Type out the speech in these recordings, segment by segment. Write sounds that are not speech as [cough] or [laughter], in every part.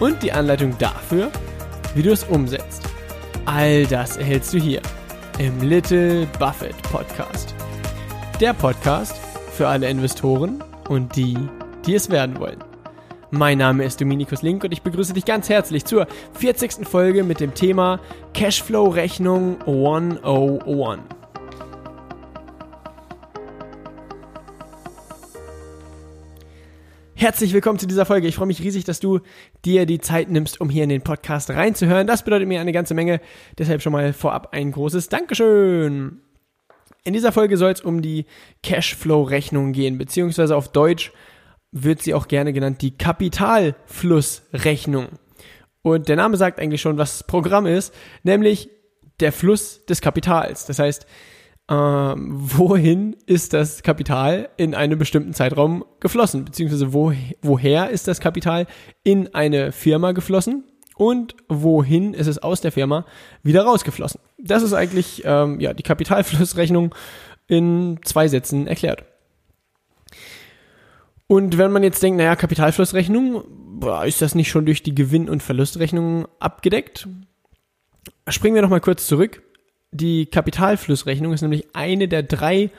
und die Anleitung dafür, wie du es umsetzt. All das erhältst du hier im Little Buffett Podcast. Der Podcast für alle Investoren und die, die es werden wollen. Mein Name ist Dominikus Link und ich begrüße dich ganz herzlich zur 40. Folge mit dem Thema Cashflow Rechnung 101. Herzlich willkommen zu dieser Folge. Ich freue mich riesig, dass du dir die Zeit nimmst, um hier in den Podcast reinzuhören. Das bedeutet mir eine ganze Menge. Deshalb schon mal vorab ein großes Dankeschön. In dieser Folge soll es um die Cashflow-Rechnung gehen, beziehungsweise auf Deutsch wird sie auch gerne genannt die Kapitalflussrechnung. Und der Name sagt eigentlich schon, was das Programm ist, nämlich der Fluss des Kapitals. Das heißt, ähm, wohin ist das Kapital in einem bestimmten Zeitraum geflossen, beziehungsweise wo, woher ist das Kapital in eine Firma geflossen und wohin ist es aus der Firma wieder rausgeflossen. Das ist eigentlich ähm, ja, die Kapitalflussrechnung in zwei Sätzen erklärt. Und wenn man jetzt denkt, naja, Kapitalflussrechnung, boah, ist das nicht schon durch die Gewinn- und Verlustrechnung abgedeckt? Springen wir nochmal kurz zurück. Die Kapitalflussrechnung ist nämlich eine der drei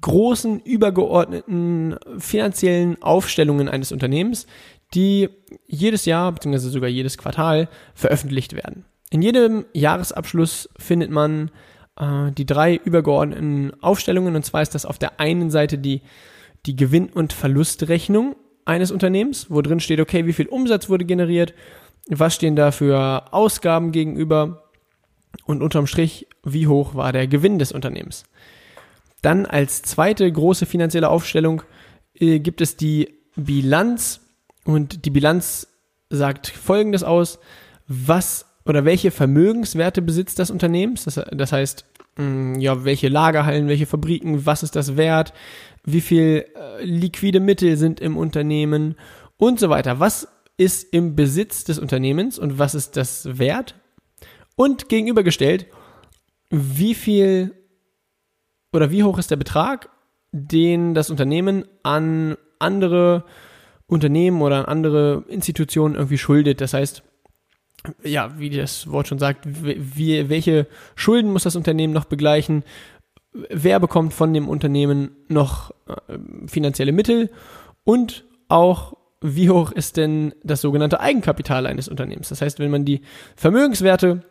großen übergeordneten finanziellen Aufstellungen eines Unternehmens, die jedes Jahr bzw. sogar jedes Quartal veröffentlicht werden. In jedem Jahresabschluss findet man äh, die drei übergeordneten Aufstellungen und zwar ist das auf der einen Seite die, die Gewinn- und Verlustrechnung eines Unternehmens, wo drin steht, okay, wie viel Umsatz wurde generiert, was stehen da für Ausgaben gegenüber, und unterm Strich, wie hoch war der Gewinn des Unternehmens. Dann als zweite große finanzielle Aufstellung äh, gibt es die Bilanz und die Bilanz sagt Folgendes aus, was oder welche Vermögenswerte besitzt das Unternehmen, das, das heißt, mh, mm, ja, welche Lagerhallen, welche Fabriken, was ist das wert, wie viel äh, liquide Mittel sind im Unternehmen und so weiter. Was ist im Besitz des Unternehmens und was ist das wert? Und gegenübergestellt, wie viel oder wie hoch ist der Betrag, den das Unternehmen an andere Unternehmen oder an andere Institutionen irgendwie schuldet. Das heißt, ja, wie das Wort schon sagt, wie, welche Schulden muss das Unternehmen noch begleichen? Wer bekommt von dem Unternehmen noch äh, finanzielle Mittel? Und auch, wie hoch ist denn das sogenannte Eigenkapital eines Unternehmens? Das heißt, wenn man die Vermögenswerte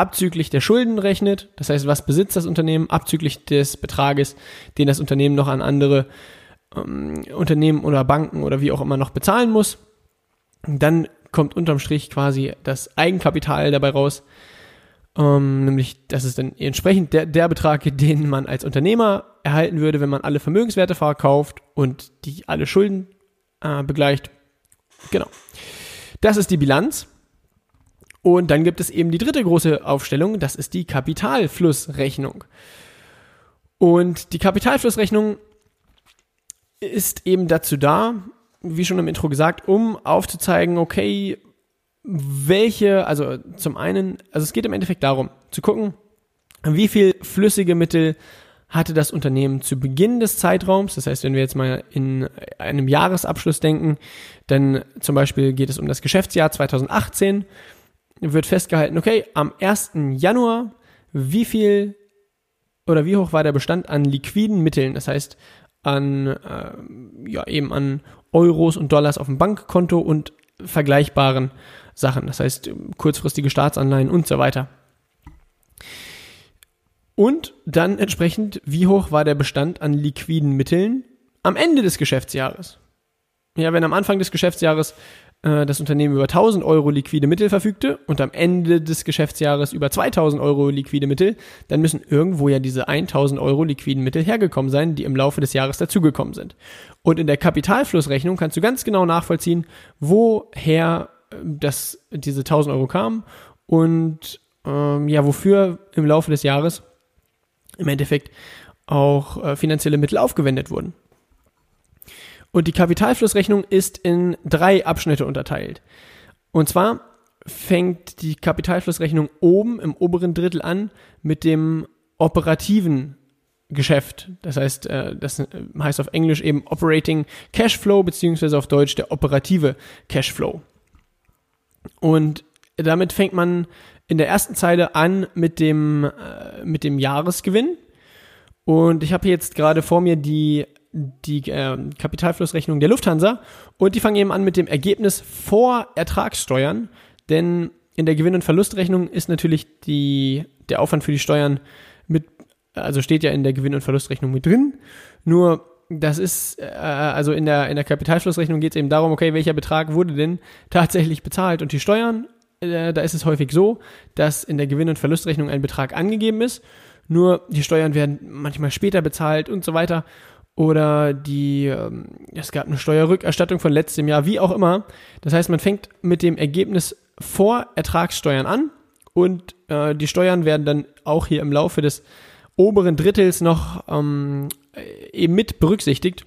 abzüglich der Schulden rechnet, das heißt, was besitzt das Unternehmen, abzüglich des Betrages, den das Unternehmen noch an andere ähm, Unternehmen oder Banken oder wie auch immer noch bezahlen muss, dann kommt unterm Strich quasi das Eigenkapital dabei raus, ähm, nämlich das ist dann entsprechend der, der Betrag, den man als Unternehmer erhalten würde, wenn man alle Vermögenswerte verkauft und die alle Schulden äh, begleicht. Genau. Das ist die Bilanz. Und dann gibt es eben die dritte große Aufstellung, das ist die Kapitalflussrechnung. Und die Kapitalflussrechnung ist eben dazu da, wie schon im Intro gesagt, um aufzuzeigen, okay, welche, also zum einen, also es geht im Endeffekt darum, zu gucken, wie viel flüssige Mittel hatte das Unternehmen zu Beginn des Zeitraums. Das heißt, wenn wir jetzt mal in einem Jahresabschluss denken, dann zum Beispiel geht es um das Geschäftsjahr 2018 wird festgehalten, okay, am 1. Januar, wie viel oder wie hoch war der Bestand an liquiden Mitteln, das heißt an, äh, ja, eben an Euros und Dollars auf dem Bankkonto und vergleichbaren Sachen, das heißt kurzfristige Staatsanleihen und so weiter. Und dann entsprechend, wie hoch war der Bestand an liquiden Mitteln am Ende des Geschäftsjahres? Ja, wenn am Anfang des Geschäftsjahres äh, das Unternehmen über 1000 Euro liquide Mittel verfügte und am Ende des Geschäftsjahres über 2000 Euro liquide Mittel, dann müssen irgendwo ja diese 1000 Euro liquiden Mittel hergekommen sein, die im Laufe des Jahres dazugekommen sind. Und in der Kapitalflussrechnung kannst du ganz genau nachvollziehen, woher äh, das, diese 1000 Euro kamen und ähm, ja, wofür im Laufe des Jahres im Endeffekt auch äh, finanzielle Mittel aufgewendet wurden. Und die Kapitalflussrechnung ist in drei Abschnitte unterteilt. Und zwar fängt die Kapitalflussrechnung oben im oberen Drittel an mit dem operativen Geschäft. Das heißt, äh, das heißt auf Englisch eben Operating Cashflow beziehungsweise auf Deutsch der operative Cashflow. Und damit fängt man in der ersten Zeile an mit dem, äh, mit dem Jahresgewinn. Und ich habe jetzt gerade vor mir die die äh, Kapitalflussrechnung der Lufthansa und die fangen eben an mit dem Ergebnis vor Ertragssteuern, denn in der Gewinn- und Verlustrechnung ist natürlich die, der Aufwand für die Steuern mit, also steht ja in der Gewinn- und Verlustrechnung mit drin, nur das ist, äh, also in der, in der Kapitalflussrechnung geht es eben darum, okay, welcher Betrag wurde denn tatsächlich bezahlt? Und die Steuern, äh, da ist es häufig so, dass in der Gewinn- und Verlustrechnung ein Betrag angegeben ist, nur die Steuern werden manchmal später bezahlt und so weiter oder die, ähm, es gab eine Steuerrückerstattung von letztem Jahr, wie auch immer. Das heißt, man fängt mit dem Ergebnis vor Ertragssteuern an und äh, die Steuern werden dann auch hier im Laufe des oberen Drittels noch ähm, eben mit berücksichtigt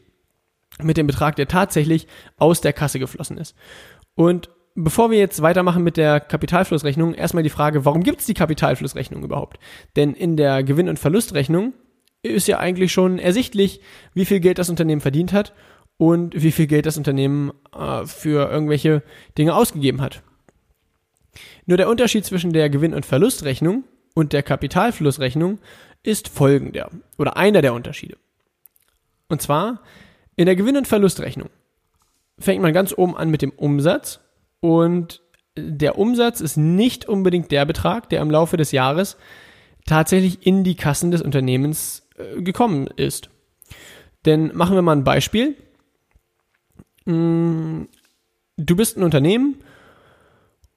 mit dem Betrag, der tatsächlich aus der Kasse geflossen ist. Und bevor wir jetzt weitermachen mit der Kapitalflussrechnung, erstmal die Frage, warum gibt es die Kapitalflussrechnung überhaupt? Denn in der Gewinn- und Verlustrechnung ist ja eigentlich schon ersichtlich, wie viel Geld das Unternehmen verdient hat und wie viel Geld das Unternehmen äh, für irgendwelche Dinge ausgegeben hat. Nur der Unterschied zwischen der Gewinn- und Verlustrechnung und der Kapitalflussrechnung ist folgender oder einer der Unterschiede. Und zwar in der Gewinn- und Verlustrechnung fängt man ganz oben an mit dem Umsatz und der Umsatz ist nicht unbedingt der Betrag, der im Laufe des Jahres tatsächlich in die Kassen des Unternehmens gekommen ist. Denn machen wir mal ein Beispiel. Mm, du bist ein Unternehmen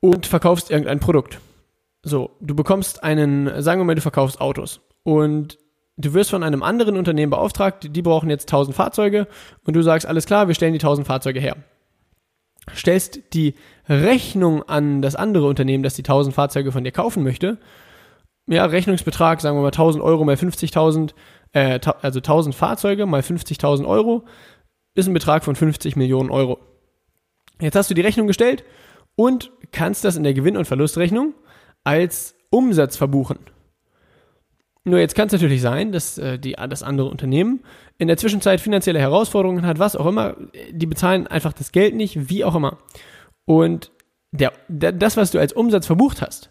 und verkaufst irgendein Produkt. So, du bekommst einen, sagen wir mal, du verkaufst Autos und du wirst von einem anderen Unternehmen beauftragt, die brauchen jetzt 1000 Fahrzeuge und du sagst, alles klar, wir stellen die 1000 Fahrzeuge her. Stellst die Rechnung an das andere Unternehmen, das die 1000 Fahrzeuge von dir kaufen möchte ja, Rechnungsbetrag, sagen wir mal 1000 Euro mal 50.000, äh, also 1000 Fahrzeuge mal 50.000 Euro, ist ein Betrag von 50 Millionen Euro. Jetzt hast du die Rechnung gestellt und kannst das in der Gewinn- und Verlustrechnung als Umsatz verbuchen. Nur jetzt kann es natürlich sein, dass äh, die, das andere Unternehmen in der Zwischenzeit finanzielle Herausforderungen hat, was auch immer. Die bezahlen einfach das Geld nicht, wie auch immer. Und der, der, das, was du als Umsatz verbucht hast,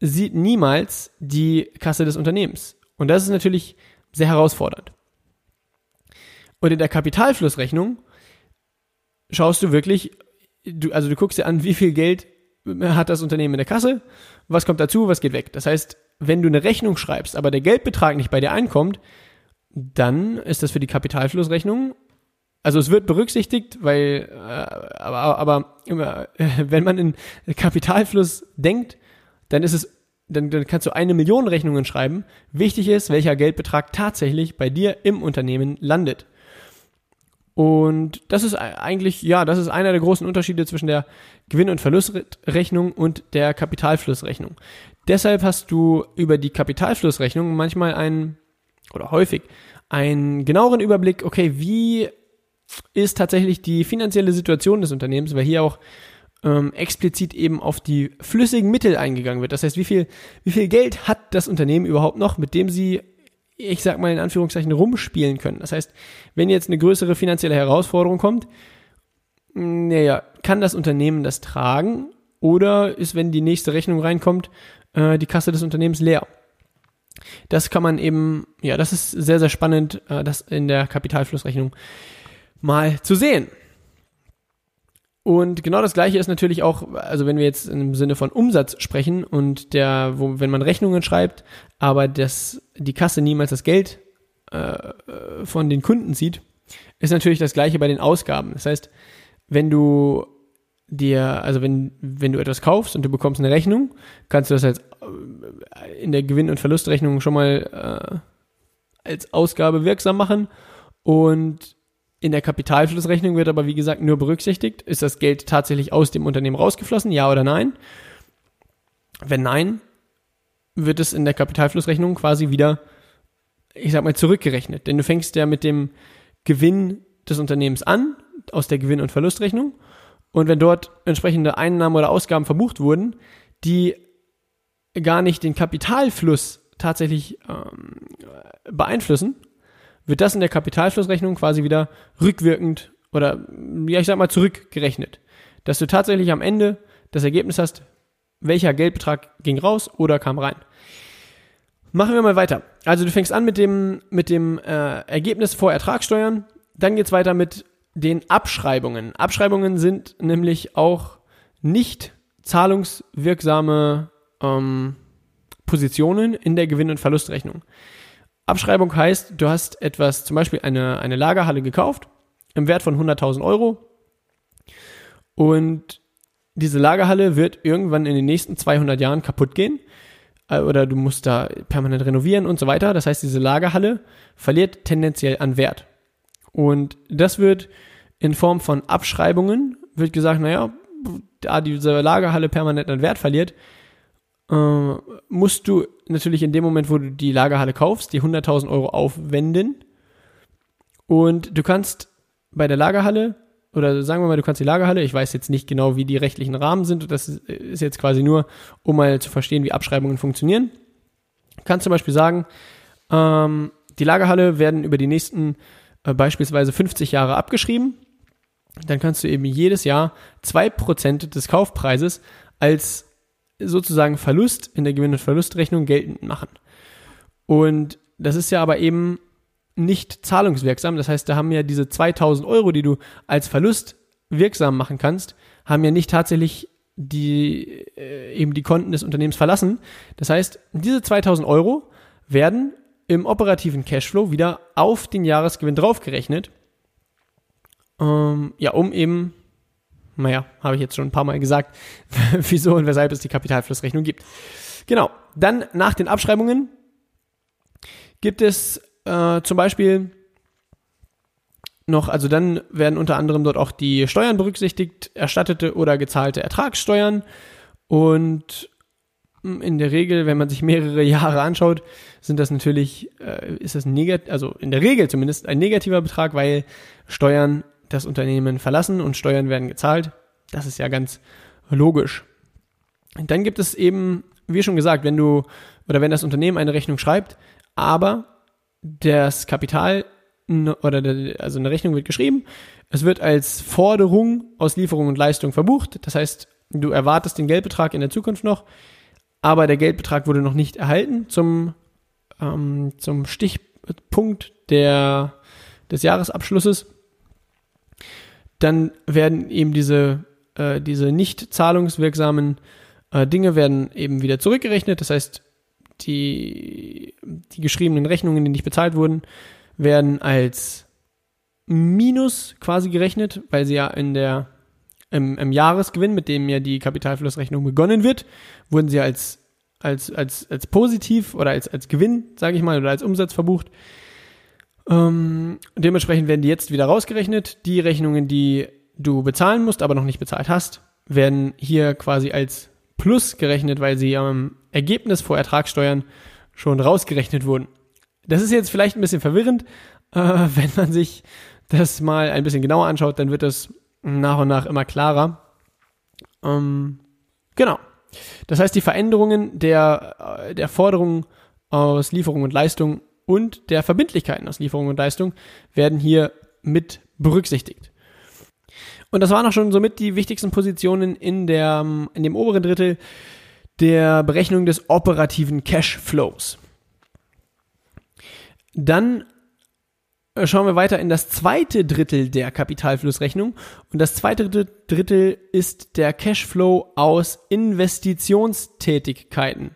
sieht niemals die Kasse des Unternehmens. Und das ist natürlich sehr herausfordernd. Und in der Kapitalflussrechnung schaust du wirklich, du, also du guckst dir an, [laughs] wie viel Geld hat das Unternehmen in der Kasse, was kommt dazu, was geht weg. Das heißt, wenn du eine Rechnung schreibst, aber der Geldbetrag nicht bei dir einkommt, dann ist das für die Kapitalflussrechnung, also es wird berücksichtigt, weil, äh, aber, aber immer, [laughs] wenn man in Kapitalfluss denkt, dann ist es, dann, dann kannst du eine Million Rechnungen schreiben. Wichtig ist, welcher Geldbetrag tatsächlich bei dir im Unternehmen landet. Und das ist eigentlich, ja, das ist einer der großen Unterschiede zwischen der Gewinn- und Verlustrechnung und der Kapitalflussrechnung. Deshalb hast du über die Kapitalflussrechnung manchmal einen, oder häufig, einen genaueren Überblick, okay, wie ist tatsächlich die finanzielle Situation des Unternehmens, weil hier auch ähm, explizit eben auf die flüssigen Mittel eingegangen wird. Das heißt, wie viel, wie viel Geld hat das Unternehmen überhaupt noch, mit dem sie, ich sag mal in Anführungszeichen, rumspielen können. Das heißt, wenn jetzt eine größere finanzielle Herausforderung kommt, naja, kann das Unternehmen das tragen oder ist, wenn die nächste Rechnung reinkommt, äh, die Kasse des Unternehmens leer? Das kann man eben, ja, das ist sehr, sehr spannend, äh, das in der Kapitalflussrechnung mal zu sehen. Und genau das gleiche ist natürlich auch, also wenn wir jetzt im Sinne von Umsatz sprechen und der, wo, wenn man Rechnungen schreibt, aber das, die Kasse niemals das Geld äh, von den Kunden sieht, ist natürlich das gleiche bei den Ausgaben. Das heißt, wenn du dir, also wenn, wenn du etwas kaufst und du bekommst eine Rechnung, kannst du das als in der Gewinn- und Verlustrechnung schon mal äh, als Ausgabe wirksam machen. Und in der Kapitalflussrechnung wird aber, wie gesagt, nur berücksichtigt, ist das Geld tatsächlich aus dem Unternehmen rausgeflossen, ja oder nein? Wenn nein, wird es in der Kapitalflussrechnung quasi wieder, ich sag mal, zurückgerechnet. Denn du fängst ja mit dem Gewinn des Unternehmens an, aus der Gewinn- und Verlustrechnung. Und wenn dort entsprechende Einnahmen oder Ausgaben verbucht wurden, die gar nicht den Kapitalfluss tatsächlich ähm, beeinflussen, wird das in der Kapitalflussrechnung quasi wieder rückwirkend oder ja, ich sag mal zurückgerechnet. Dass du tatsächlich am Ende das Ergebnis hast, welcher Geldbetrag ging raus oder kam rein. Machen wir mal weiter. Also du fängst an mit dem, mit dem äh, Ergebnis vor Ertragssteuern, dann geht's weiter mit den Abschreibungen. Abschreibungen sind nämlich auch nicht zahlungswirksame ähm, Positionen in der Gewinn- und Verlustrechnung. Abschreibung heißt, du hast etwas, zum Beispiel eine, eine Lagerhalle gekauft im Wert von 100.000 Euro und diese Lagerhalle wird irgendwann in den nächsten 200 Jahren kaputt gehen äh, oder du musst da permanent renovieren und so weiter. Das heißt, diese Lagerhalle verliert tendenziell an Wert. Und das wird in Form von Abschreibungen, wird gesagt, naja, da diese Lagerhalle permanent an Wert verliert, äh, musst du natürlich in dem Moment, wo du die Lagerhalle kaufst, die 100.000 Euro aufwenden. Und du kannst bei der Lagerhalle, oder sagen wir mal, du kannst die Lagerhalle, ich weiß jetzt nicht genau, wie die rechtlichen Rahmen sind, das ist jetzt quasi nur, um mal zu verstehen, wie Abschreibungen funktionieren. Du kannst zum Beispiel sagen, ähm, die Lagerhalle werden über die nächsten äh, beispielsweise 50 Jahre abgeschrieben. Dann kannst du eben jedes Jahr 2% des Kaufpreises als sozusagen Verlust in der Gewinn- und Verlustrechnung geltend machen. Und das ist ja aber eben nicht zahlungswirksam. Das heißt, da haben ja diese 2000 Euro, die du als Verlust wirksam machen kannst, haben ja nicht tatsächlich die, äh, eben die Konten des Unternehmens verlassen. Das heißt, diese 2000 Euro werden im operativen Cashflow wieder auf den Jahresgewinn draufgerechnet. Ähm, ja, um eben naja, habe ich jetzt schon ein paar Mal gesagt, [laughs] wieso und weshalb es die Kapitalflussrechnung gibt. Genau. Dann nach den Abschreibungen gibt es äh, zum Beispiel noch, also dann werden unter anderem dort auch die Steuern berücksichtigt, erstattete oder gezahlte Ertragssteuern und hm, in der Regel, wenn man sich mehrere [laughs] Jahre anschaut, sind das natürlich, äh, ist das negat also in der Regel zumindest ein negativer Betrag, weil Steuern das Unternehmen verlassen und Steuern werden gezahlt. Das ist ja ganz logisch. Dann gibt es eben, wie schon gesagt, wenn du oder wenn das Unternehmen eine Rechnung schreibt, aber das Kapital oder also eine Rechnung wird geschrieben, es wird als Forderung aus Lieferung und Leistung verbucht. Das heißt, du erwartest den Geldbetrag in der Zukunft noch, aber der Geldbetrag wurde noch nicht erhalten zum, ähm, zum Stichpunkt der, des Jahresabschlusses dann werden eben diese, äh, diese nicht zahlungswirksamen äh, Dinge werden eben wieder zurückgerechnet. Das heißt, die, die geschriebenen Rechnungen, die nicht bezahlt wurden, werden als Minus quasi gerechnet, weil sie ja in der im, im Jahresgewinn, mit dem ja die Kapitalflussrechnung begonnen wird, wurden sie als als als als positiv oder als als Gewinn, sage ich mal, oder als Umsatz verbucht. Ähm, dementsprechend werden die jetzt wieder rausgerechnet. Die Rechnungen, die du bezahlen musst, aber noch nicht bezahlt hast, werden hier quasi als Plus gerechnet, weil sie am Ergebnis vor Ertragssteuern schon rausgerechnet wurden. Das ist jetzt vielleicht ein bisschen verwirrend. Äh, [laughs] wenn man sich das mal ein bisschen genauer anschaut, dann wird das nach und nach immer klarer. Ähm, genau. Das heißt, die Veränderungen der, äh, der Forderungen aus Lieferung und Leistung und der Verbindlichkeiten aus Lieferung und Leistung werden hier mit berücksichtigt. Und das waren auch schon somit die wichtigsten Positionen in, der, in dem oberen Drittel der Berechnung des operativen Cashflows. Dann äh, schauen wir weiter in das zweite Drittel der Kapitalflussrechnung. Und das zweite Drittel ist der Cashflow aus Investitionstätigkeiten.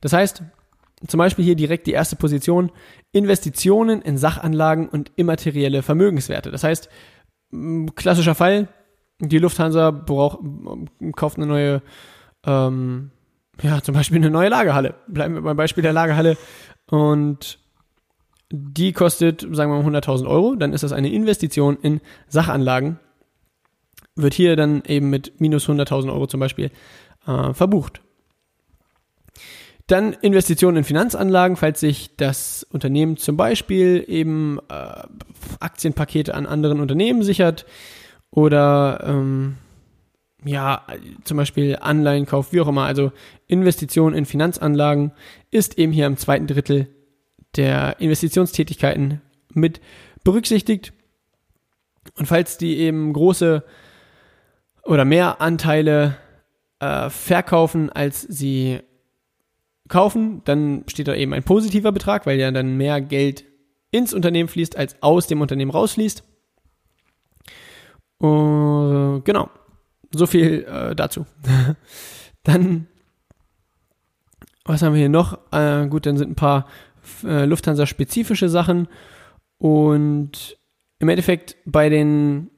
Das heißt, zum Beispiel hier direkt die erste Position, Investitionen in Sachanlagen und immaterielle Vermögenswerte. Das heißt, klassischer Fall, die Lufthansa braucht, kauft eine neue, ähm, ja, zum Beispiel eine neue Lagerhalle. Bleiben wir beim Beispiel der Lagerhalle. Und die kostet, sagen wir mal, 100.000 Euro. Dann ist das eine Investition in Sachanlagen. Wird hier dann eben mit minus 100.000 Euro zum Beispiel äh, verbucht. Dann Investitionen in Finanzanlagen, falls sich das Unternehmen zum Beispiel eben äh, Aktienpakete an anderen Unternehmen sichert oder ähm, ja, zum Beispiel Anleihenkauf, wie auch immer. Also Investitionen in Finanzanlagen ist eben hier im zweiten Drittel der Investitionstätigkeiten mit berücksichtigt. Und falls die eben große oder mehr Anteile äh, verkaufen, als sie kaufen, dann steht da eben ein positiver Betrag, weil ja dann mehr Geld ins Unternehmen fließt, als aus dem Unternehmen rausfließt. Uh, genau. So viel äh, dazu. [laughs] dann, was haben wir hier noch? Äh, gut, dann sind ein paar äh, Lufthansa-spezifische Sachen. Und im Endeffekt bei den,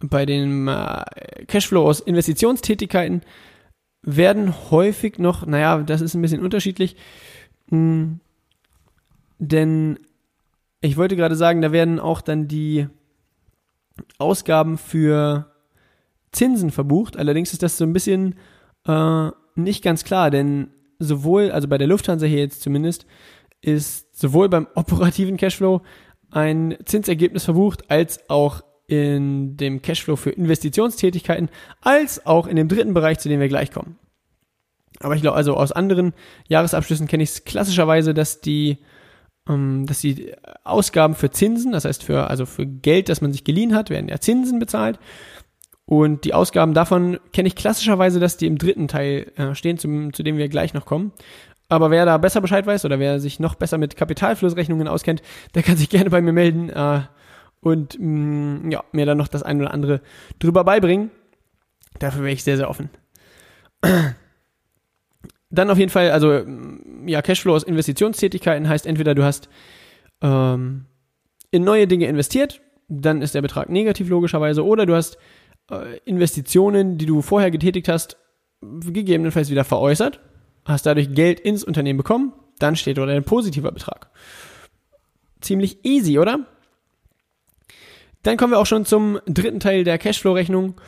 bei den äh, Cashflow aus Investitionstätigkeiten werden häufig noch, naja, das ist ein bisschen unterschiedlich, hm, denn ich wollte gerade sagen, da werden auch dann die Ausgaben für Zinsen verbucht. Allerdings ist das so ein bisschen äh, nicht ganz klar, denn sowohl, also bei der Lufthansa hier jetzt zumindest, ist sowohl beim [laughs] operativen Cashflow ein Zinsergebnis verbucht, als auch in dem Cashflow für Investitionstätigkeiten, als auch in dem dritten Bereich, zu dem wir gleich kommen. Aber ich glaube, also aus anderen Jahresabschlüssen kenne ich es klassischerweise, dass die, ähm, dass die Ausgaben für Zinsen, das heißt für, also für Geld, das man sich geliehen hat, werden ja Zinsen bezahlt. Und die Ausgaben davon kenne ich klassischerweise, dass die im dritten Teil äh, stehen, zum, zu dem wir gleich noch kommen. Aber wer da besser Bescheid weiß oder wer sich noch besser mit Kapitalflussrechnungen auskennt, der kann sich [laughs] gerne bei mir melden äh, und mh, mm, ja, mir dann noch das ein oder andere drüber beibringen. Dafür wäre ich sehr, sehr offen. [clears throat] Dann auf jeden Fall, also mm, ja, Cashflow aus Investitionstätigkeiten heißt entweder du hast ähm, in neue Dinge investiert, dann ist der Betrag negativ logischerweise, oder du hast äh, Investitionen, die du vorher getätigt hast, gegebenenfalls wieder veräußert, hast dadurch Geld ins Unternehmen bekommen, dann steht dort ein positiver Betrag. Ziemlich easy, oder? Dann kommen wir auch schon zum dritten Teil der Cashflow-Rechnung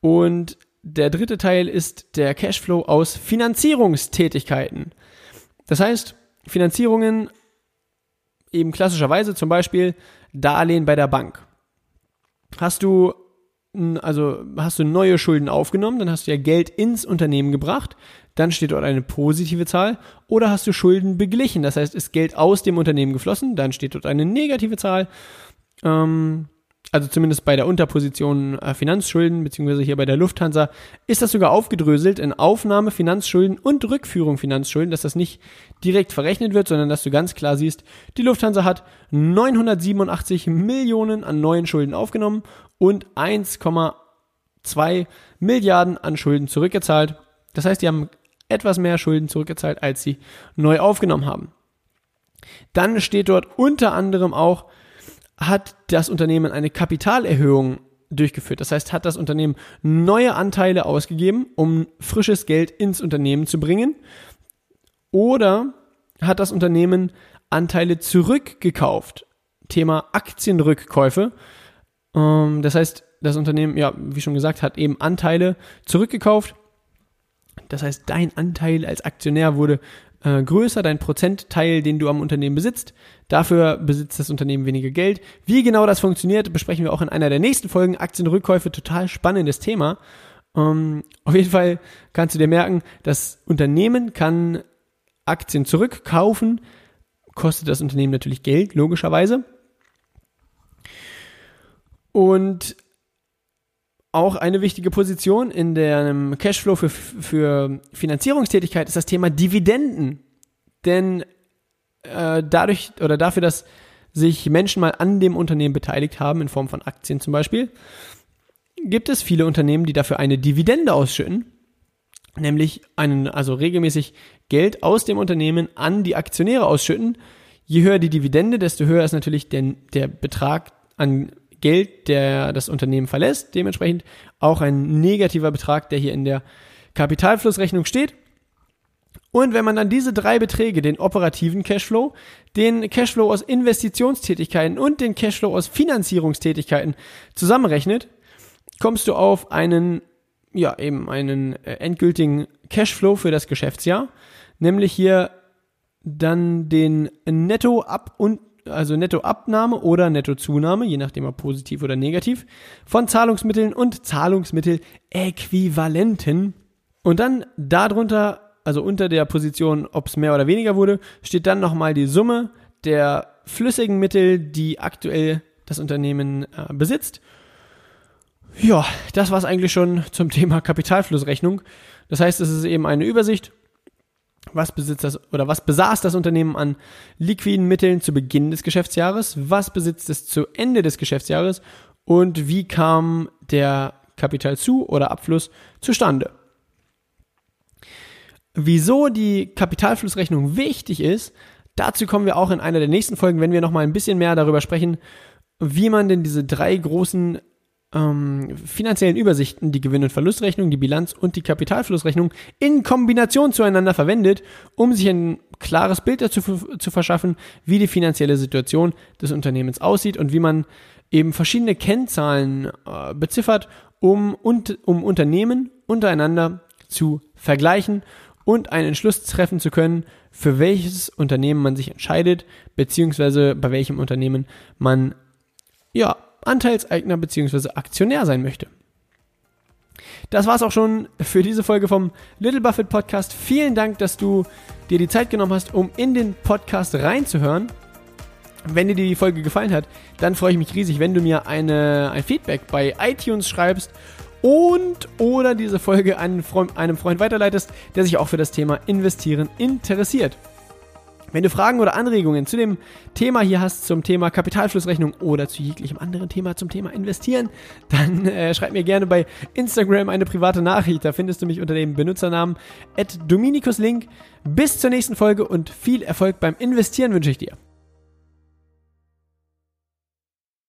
und der dritte Teil ist der Cashflow aus Finanzierungstätigkeiten. Das heißt, Finanzierungen eben klassischerweise zum Beispiel Darlehen bei der Bank. Hast du also hast du neue Schulden aufgenommen, dann hast du ja Geld ins Unternehmen gebracht, dann steht dort eine positive Zahl, oder hast du Schulden beglichen, das heißt, ist Geld aus dem Unternehmen geflossen, dann steht dort eine negative Zahl. Ähm, also zumindest bei der Unterposition äh, Finanzschulden, beziehungsweise hier bei der Lufthansa, ist das sogar aufgedröselt in Aufnahme Finanzschulden und Rückführung Finanzschulden, dass das nicht direkt verrechnet wird, sondern dass du ganz klar siehst, die Lufthansa hat 987 Millionen an neuen Schulden aufgenommen und 1,2 Milliarden an Schulden zurückgezahlt. Das heißt, die haben etwas mehr Schulden zurückgezahlt, als sie neu aufgenommen haben. Dann steht dort unter anderem auch, hat das Unternehmen eine Kapitalerhöhung durchgeführt. Das heißt, hat das Unternehmen neue Anteile ausgegeben, um frisches Geld ins Unternehmen zu bringen? Oder hat das Unternehmen Anteile zurückgekauft? Thema Aktienrückkäufe. Ähm, das heißt, das Unternehmen, ja, wie schon gesagt, hat eben Anteile zurückgekauft. Das heißt, dein Anteil als Aktionär wurde äh, größer, dein Prozentteil, den du am Unternehmen besitzt. Dafür besitzt das Unternehmen weniger Geld. Wie genau das funktioniert, besprechen wir auch in einer der nächsten Folgen. Aktienrückkäufe, total spannendes Thema. Ähm, auf jeden Fall kannst du dir merken, das Unternehmen kann Aktien zurückkaufen, kostet das Unternehmen natürlich Geld, logischerweise. Und auch eine wichtige Position in dem Cashflow für, für Finanzierungstätigkeit ist das Thema Dividenden. Denn äh, dadurch oder dafür, dass sich Menschen mal an dem Unternehmen beteiligt haben, in Form von Aktien zum Beispiel, gibt es viele Unternehmen, die dafür eine Dividende ausschütten, nämlich einen, also regelmäßig Geld aus dem Unternehmen an die Aktionäre ausschütten. Je höher die Dividende, desto höher ist natürlich der, der Betrag an Geld, der das Unternehmen verlässt. Dementsprechend auch ein negativer Betrag, der hier in der Kapitalflussrechnung steht. Und wenn man dann diese drei Beträge, den operativen Cashflow, den Cashflow aus Investitionstätigkeiten und den Cashflow aus Finanzierungstätigkeiten zusammenrechnet, kommst du auf einen, ja, eben einen äh, endgültigen Cashflow für das Geschäftsjahr, nämlich hier dann den Nettoab- und also Nettoabnahme oder Nettozunahme, je nachdem ob positiv oder negativ, von Zahlungsmitteln und Zahlungsmitteläquivalenten. Und dann darunter also unter der Position, ob es mehr oder weniger wurde, steht dann nochmal die Summe der flüssigen Mittel, die aktuell das Unternehmen äh, besitzt. Ja, das war es eigentlich schon zum Thema Kapitalflussrechnung. Das heißt, es ist eben eine Übersicht, was besitzt das oder was besaß das Unternehmen an liquiden Mitteln zu Beginn des Geschäftsjahres, was besitzt es zu Ende des Geschäftsjahres und wie kam der Kapitalzu- oder Abfluss zustande. Wieso die Kapitalflussrechnung wichtig ist, dazu kommen wir auch in einer der nächsten Folgen, wenn wir nochmal ein bisschen mehr darüber sprechen, wie man denn diese drei großen ähm, finanziellen Übersichten, die Gewinn- und Verlustrechnung, die Bilanz und die Kapitalflussrechnung in Kombination zueinander verwendet, um sich ein klares Bild dazu zu verschaffen, wie die finanzielle Situation des Unternehmens aussieht und wie man eben verschiedene Kennzahlen äh, beziffert, um, und, um Unternehmen untereinander zu vergleichen und einen Entschluss treffen zu können, für welches Unternehmen man sich entscheidet, beziehungsweise bei welchem Unternehmen man ja, Anteilseigner beziehungsweise Aktionär sein möchte. Das war's auch schon für diese Folge vom Little Buffett Podcast. Vielen Dank, dass du dir die Zeit genommen hast, um in den Podcast reinzuhören. Wenn dir die Folge gefallen hat, dann freue ich mich riesig, wenn du mir eine, ein Feedback bei iTunes schreibst und oder diese Folge einem Freund weiterleitest, der sich auch für das Thema Investieren interessiert. Wenn du Fragen oder Anregungen zu dem Thema hier hast, zum Thema Kapitalflussrechnung oder zu jeglichem anderen Thema zum Thema Investieren, dann äh, schreib mir gerne bei Instagram eine private Nachricht. Da findest du mich unter dem Benutzernamen @dominikuslink. Bis zur nächsten Folge und viel Erfolg beim Investieren wünsche ich dir.